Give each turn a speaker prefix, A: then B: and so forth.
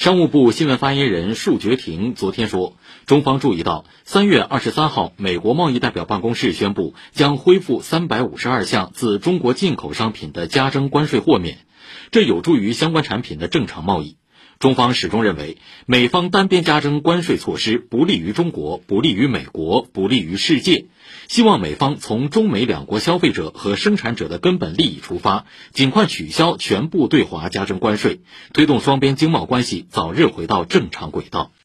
A: 商务部新闻发言人束觉婷昨天说，中方注意到，三月二十三号，美国贸易代表办公室宣布将恢复三百五十二项自中国进口商品的加征关税豁免，这有助于相关产品的正常贸易。中方始终认为，美方单边加征关税措施不利于中国，不利于美国，不利于世界。希望美方从中美两国消费者和生产者的根本利益出发，尽快取消全部对华加征关税，推动双边经贸关系早日回到正常轨道。